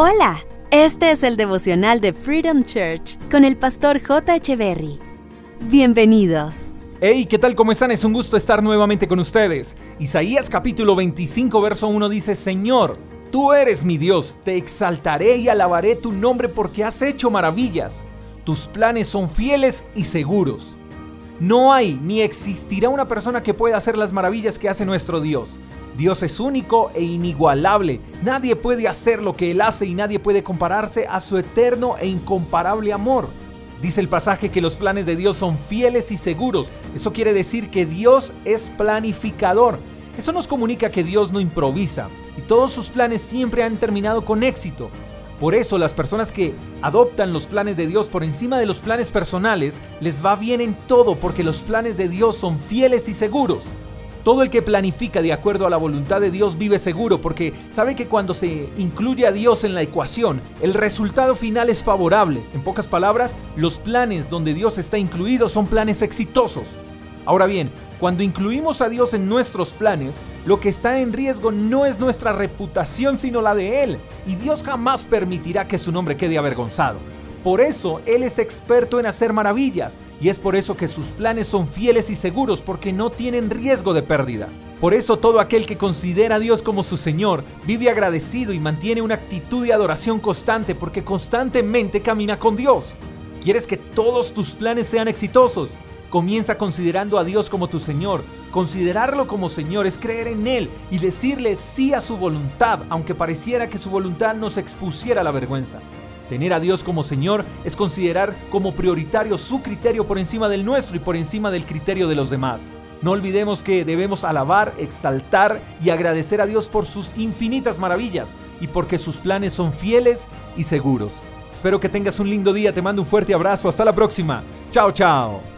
Hola, este es el devocional de Freedom Church con el pastor J. Berry. Bienvenidos. Hey, ¿qué tal? ¿Cómo están? Es un gusto estar nuevamente con ustedes. Isaías capítulo 25, verso 1 dice, Señor, tú eres mi Dios, te exaltaré y alabaré tu nombre porque has hecho maravillas. Tus planes son fieles y seguros. No hay ni existirá una persona que pueda hacer las maravillas que hace nuestro Dios. Dios es único e inigualable. Nadie puede hacer lo que Él hace y nadie puede compararse a su eterno e incomparable amor. Dice el pasaje que los planes de Dios son fieles y seguros. Eso quiere decir que Dios es planificador. Eso nos comunica que Dios no improvisa y todos sus planes siempre han terminado con éxito. Por eso las personas que adoptan los planes de Dios por encima de los planes personales les va bien en todo porque los planes de Dios son fieles y seguros. Todo el que planifica de acuerdo a la voluntad de Dios vive seguro porque sabe que cuando se incluye a Dios en la ecuación, el resultado final es favorable. En pocas palabras, los planes donde Dios está incluido son planes exitosos. Ahora bien, cuando incluimos a Dios en nuestros planes, lo que está en riesgo no es nuestra reputación sino la de Él, y Dios jamás permitirá que su nombre quede avergonzado. Por eso Él es experto en hacer maravillas y es por eso que sus planes son fieles y seguros porque no tienen riesgo de pérdida. Por eso todo aquel que considera a Dios como su Señor vive agradecido y mantiene una actitud de adoración constante porque constantemente camina con Dios. ¿Quieres que todos tus planes sean exitosos? Comienza considerando a Dios como tu Señor. Considerarlo como Señor es creer en Él y decirle sí a su voluntad, aunque pareciera que su voluntad nos expusiera la vergüenza. Tener a Dios como Señor es considerar como prioritario su criterio por encima del nuestro y por encima del criterio de los demás. No olvidemos que debemos alabar, exaltar y agradecer a Dios por sus infinitas maravillas y porque sus planes son fieles y seguros. Espero que tengas un lindo día, te mando un fuerte abrazo, hasta la próxima. Chao, chao.